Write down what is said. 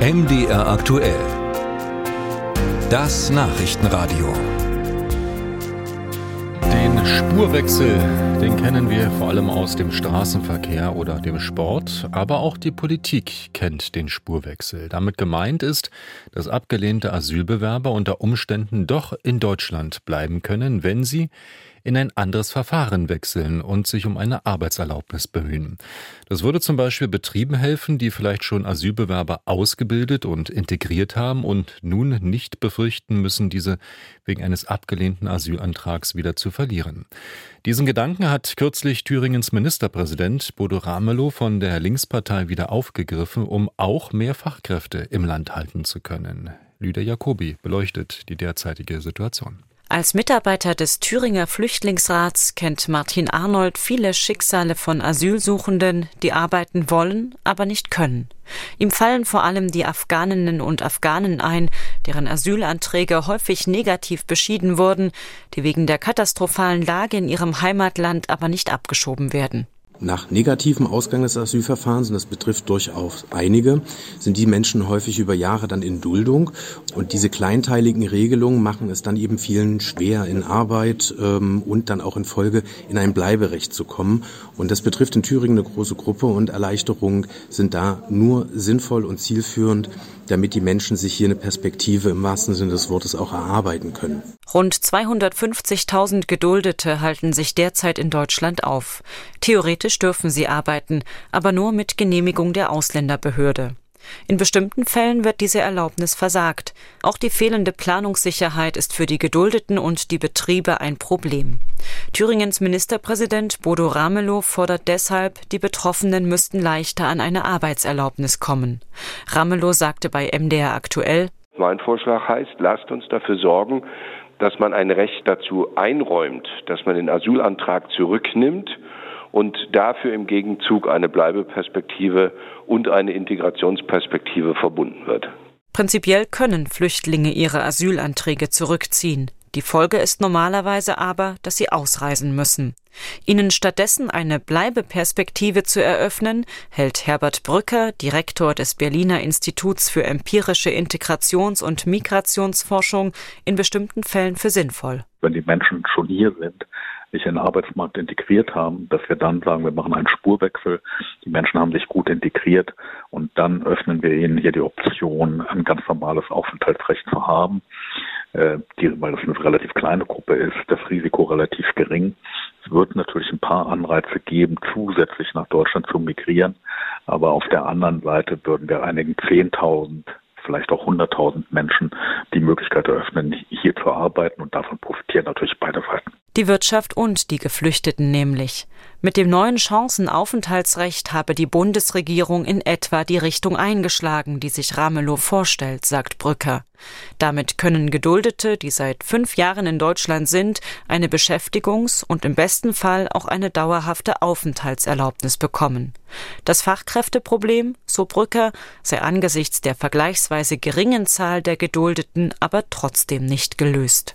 MDR aktuell. Das Nachrichtenradio. Den Spurwechsel, den kennen wir vor allem aus dem Straßenverkehr oder dem Sport, aber auch die Politik kennt den Spurwechsel. Damit gemeint ist, dass abgelehnte Asylbewerber unter Umständen doch in Deutschland bleiben können, wenn sie in ein anderes Verfahren wechseln und sich um eine Arbeitserlaubnis bemühen. Das würde zum Beispiel Betrieben helfen, die vielleicht schon Asylbewerber ausgebildet und integriert haben und nun nicht befürchten müssen, diese wegen eines abgelehnten Asylantrags wieder zu verlieren. Diesen Gedanken hat kürzlich Thüringens Ministerpräsident Bodo Ramelow von der Linkspartei wieder aufgegriffen, um auch mehr Fachkräfte im Land halten zu können. Lüder Jacobi beleuchtet die derzeitige Situation. Als Mitarbeiter des Thüringer Flüchtlingsrats kennt Martin Arnold viele Schicksale von Asylsuchenden, die arbeiten wollen, aber nicht können. Ihm fallen vor allem die Afghaninnen und Afghanen ein, deren Asylanträge häufig negativ beschieden wurden, die wegen der katastrophalen Lage in ihrem Heimatland aber nicht abgeschoben werden. Nach negativem Ausgang des Asylverfahrens, und das betrifft durchaus einige, sind die Menschen häufig über Jahre dann in Duldung. Und diese kleinteiligen Regelungen machen es dann eben vielen schwer, in Arbeit ähm, und dann auch in Folge in ein Bleiberecht zu kommen. Und das betrifft in Thüringen eine große Gruppe und Erleichterungen sind da nur sinnvoll und zielführend, damit die Menschen sich hier eine Perspektive im wahrsten Sinne des Wortes auch erarbeiten können. Rund 250.000 Geduldete halten sich derzeit in Deutschland auf. Theoretisch dürfen sie arbeiten, aber nur mit Genehmigung der Ausländerbehörde. In bestimmten Fällen wird diese Erlaubnis versagt. Auch die fehlende Planungssicherheit ist für die Geduldeten und die Betriebe ein Problem. Thüringens Ministerpräsident Bodo Ramelow fordert deshalb, die Betroffenen müssten leichter an eine Arbeitserlaubnis kommen. Ramelow sagte bei MDR aktuell, mein Vorschlag heißt, lasst uns dafür sorgen, dass man ein Recht dazu einräumt, dass man den Asylantrag zurücknimmt und dafür im Gegenzug eine Bleibeperspektive und eine Integrationsperspektive verbunden wird. Prinzipiell können Flüchtlinge ihre Asylanträge zurückziehen. Die Folge ist normalerweise aber, dass sie ausreisen müssen. Ihnen stattdessen eine Bleibeperspektive zu eröffnen, hält Herbert Brücker, Direktor des Berliner Instituts für empirische Integrations- und Migrationsforschung, in bestimmten Fällen für sinnvoll. Wenn die Menschen schon hier sind, sich in den Arbeitsmarkt integriert haben, dass wir dann sagen, wir machen einen Spurwechsel. Die Menschen haben sich gut integriert und dann öffnen wir ihnen hier die Option, ein ganz normales Aufenthaltsrecht zu haben. Äh, die, weil das eine relativ kleine Gruppe ist, das Risiko relativ gering. Es wird natürlich ein paar Anreize geben, zusätzlich nach Deutschland zu migrieren. Aber auf der anderen Seite würden wir einigen 10.000 vielleicht auch 100.000 Menschen die Möglichkeit eröffnen, hier zu arbeiten und davon profitieren natürlich beide Seiten. Die Wirtschaft und die Geflüchteten nämlich. Mit dem neuen Chancenaufenthaltsrecht habe die Bundesregierung in etwa die Richtung eingeschlagen, die sich Ramelow vorstellt, sagt Brücker. Damit können Geduldete, die seit fünf Jahren in Deutschland sind, eine Beschäftigungs- und im besten Fall auch eine dauerhafte Aufenthaltserlaubnis bekommen. Das Fachkräfteproblem, so Brücker, sei angesichts der vergleichsweise geringen Zahl der Geduldeten aber trotzdem nicht gelöst.